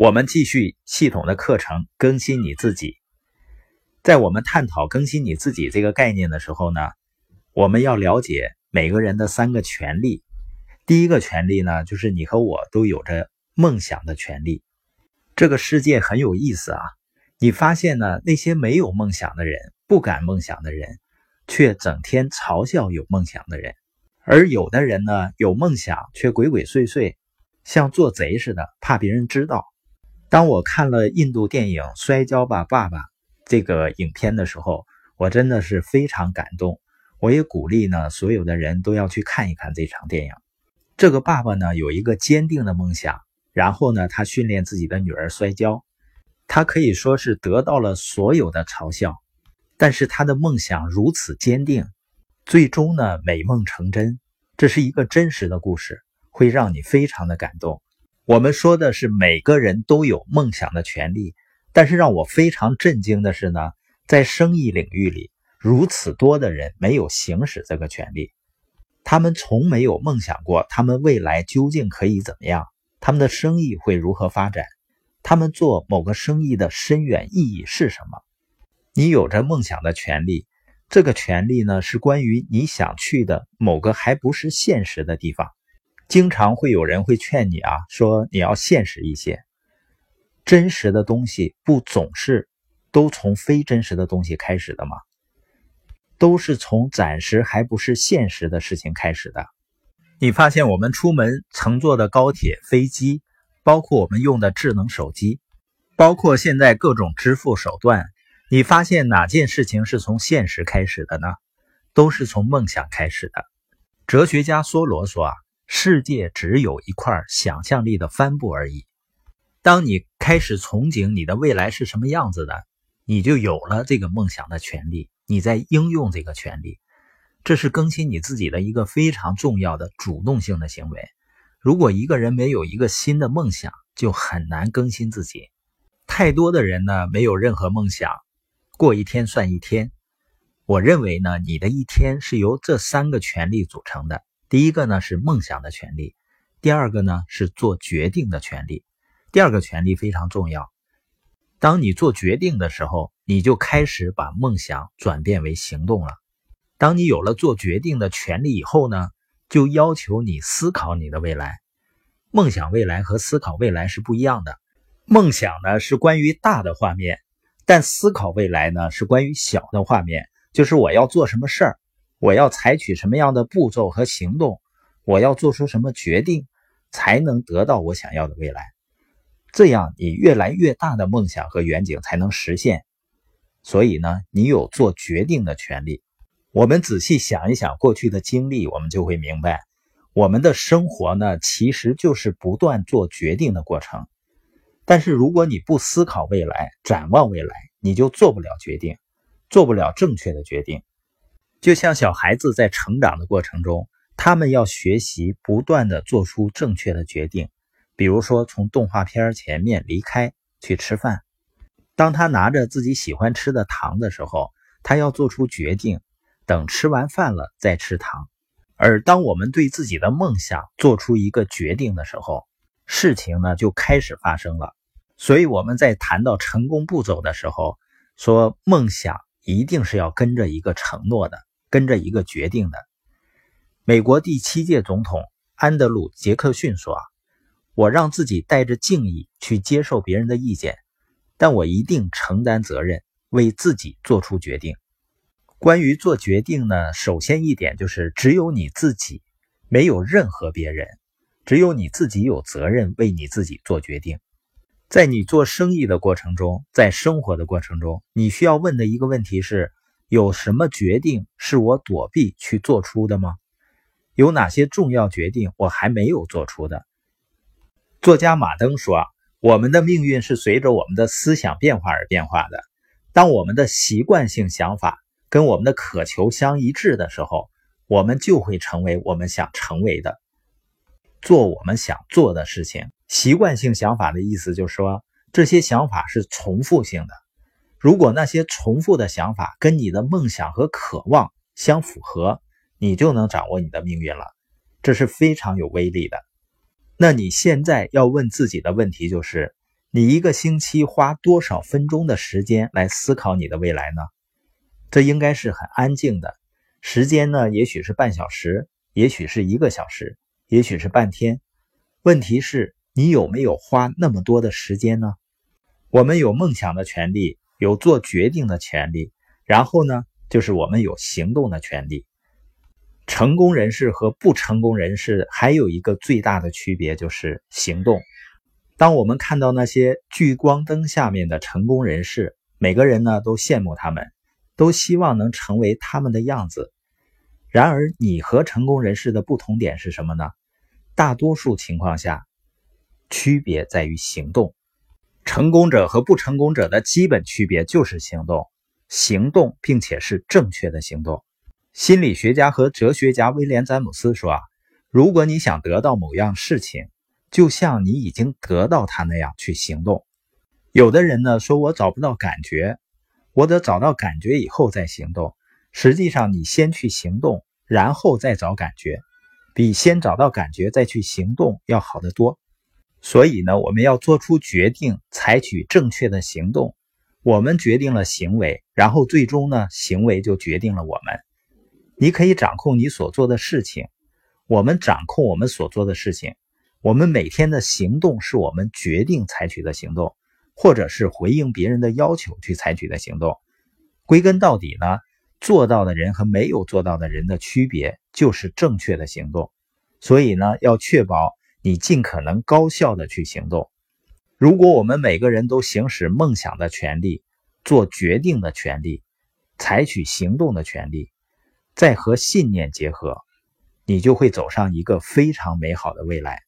我们继续系统的课程，更新你自己。在我们探讨更新你自己这个概念的时候呢，我们要了解每个人的三个权利。第一个权利呢，就是你和我都有着梦想的权利。这个世界很有意思啊，你发现呢，那些没有梦想的人、不敢梦想的人，却整天嘲笑有梦想的人；而有的人呢，有梦想却鬼鬼祟祟，像做贼似的，怕别人知道。当我看了印度电影《摔跤吧，爸爸》这个影片的时候，我真的是非常感动。我也鼓励呢，所有的人都要去看一看这场电影。这个爸爸呢，有一个坚定的梦想，然后呢，他训练自己的女儿摔跤，他可以说是得到了所有的嘲笑，但是他的梦想如此坚定，最终呢，美梦成真。这是一个真实的故事，会让你非常的感动。我们说的是每个人都有梦想的权利，但是让我非常震惊的是呢，在生意领域里，如此多的人没有行使这个权利，他们从没有梦想过他们未来究竟可以怎么样，他们的生意会如何发展，他们做某个生意的深远意义是什么？你有着梦想的权利，这个权利呢，是关于你想去的某个还不是现实的地方。经常会有人会劝你啊，说你要现实一些，真实的东西不总是都从非真实的东西开始的吗？都是从暂时还不是现实的事情开始的。你发现我们出门乘坐的高铁、飞机，包括我们用的智能手机，包括现在各种支付手段，你发现哪件事情是从现实开始的呢？都是从梦想开始的。哲学家梭罗说啊。世界只有一块想象力的帆布而已。当你开始憧憬你的未来是什么样子的，你就有了这个梦想的权利。你在应用这个权利，这是更新你自己的一个非常重要的主动性的行为。如果一个人没有一个新的梦想，就很难更新自己。太多的人呢，没有任何梦想，过一天算一天。我认为呢，你的一天是由这三个权利组成的。第一个呢是梦想的权利，第二个呢是做决定的权利。第二个权利非常重要。当你做决定的时候，你就开始把梦想转变为行动了。当你有了做决定的权利以后呢，就要求你思考你的未来。梦想未来和思考未来是不一样的。梦想呢是关于大的画面，但思考未来呢是关于小的画面，就是我要做什么事儿。我要采取什么样的步骤和行动？我要做出什么决定，才能得到我想要的未来？这样，你越来越大的梦想和远景才能实现。所以呢，你有做决定的权利。我们仔细想一想过去的经历，我们就会明白，我们的生活呢，其实就是不断做决定的过程。但是，如果你不思考未来、展望未来，你就做不了决定，做不了正确的决定。就像小孩子在成长的过程中，他们要学习不断的做出正确的决定。比如说，从动画片前面离开去吃饭，当他拿着自己喜欢吃的糖的时候，他要做出决定，等吃完饭了再吃糖。而当我们对自己的梦想做出一个决定的时候，事情呢就开始发生了。所以我们在谈到成功步骤的时候，说梦想一定是要跟着一个承诺的。跟着一个决定的，美国第七届总统安德鲁·杰克逊说：“啊，我让自己带着敬意去接受别人的意见，但我一定承担责任，为自己做出决定。关于做决定呢，首先一点就是只有你自己，没有任何别人，只有你自己有责任为你自己做决定。在你做生意的过程中，在生活的过程中，你需要问的一个问题是。”有什么决定是我躲避去做出的吗？有哪些重要决定我还没有做出的？作家马登说：“我们的命运是随着我们的思想变化而变化的。当我们的习惯性想法跟我们的渴求相一致的时候，我们就会成为我们想成为的，做我们想做的事情。习惯性想法的意思就是说，这些想法是重复性的。”如果那些重复的想法跟你的梦想和渴望相符合，你就能掌握你的命运了，这是非常有威力的。那你现在要问自己的问题就是：你一个星期花多少分钟的时间来思考你的未来呢？这应该是很安静的时间呢，也许是半小时，也许是一个小时，也许是半天。问题是，你有没有花那么多的时间呢？我们有梦想的权利，有做决定的权利，然后呢，就是我们有行动的权利。成功人士和不成功人士还有一个最大的区别，就是行动。当我们看到那些聚光灯下面的成功人士，每个人呢都羡慕他们。都希望能成为他们的样子。然而，你和成功人士的不同点是什么呢？大多数情况下，区别在于行动。成功者和不成功者的基本区别就是行动，行动，并且是正确的行动。心理学家和哲学家威廉·詹姆斯说：“啊，如果你想得到某样事情，就像你已经得到它那样去行动。”有的人呢说：“我找不到感觉。”我得找到感觉以后再行动。实际上，你先去行动，然后再找感觉，比先找到感觉再去行动要好得多。所以呢，我们要做出决定，采取正确的行动。我们决定了行为，然后最终呢，行为就决定了我们。你可以掌控你所做的事情，我们掌控我们所做的事情。我们每天的行动是我们决定采取的行动。或者是回应别人的要求去采取的行动，归根到底呢，做到的人和没有做到的人的区别就是正确的行动。所以呢，要确保你尽可能高效的去行动。如果我们每个人都行使梦想的权利、做决定的权利、采取行动的权利，再和信念结合，你就会走上一个非常美好的未来。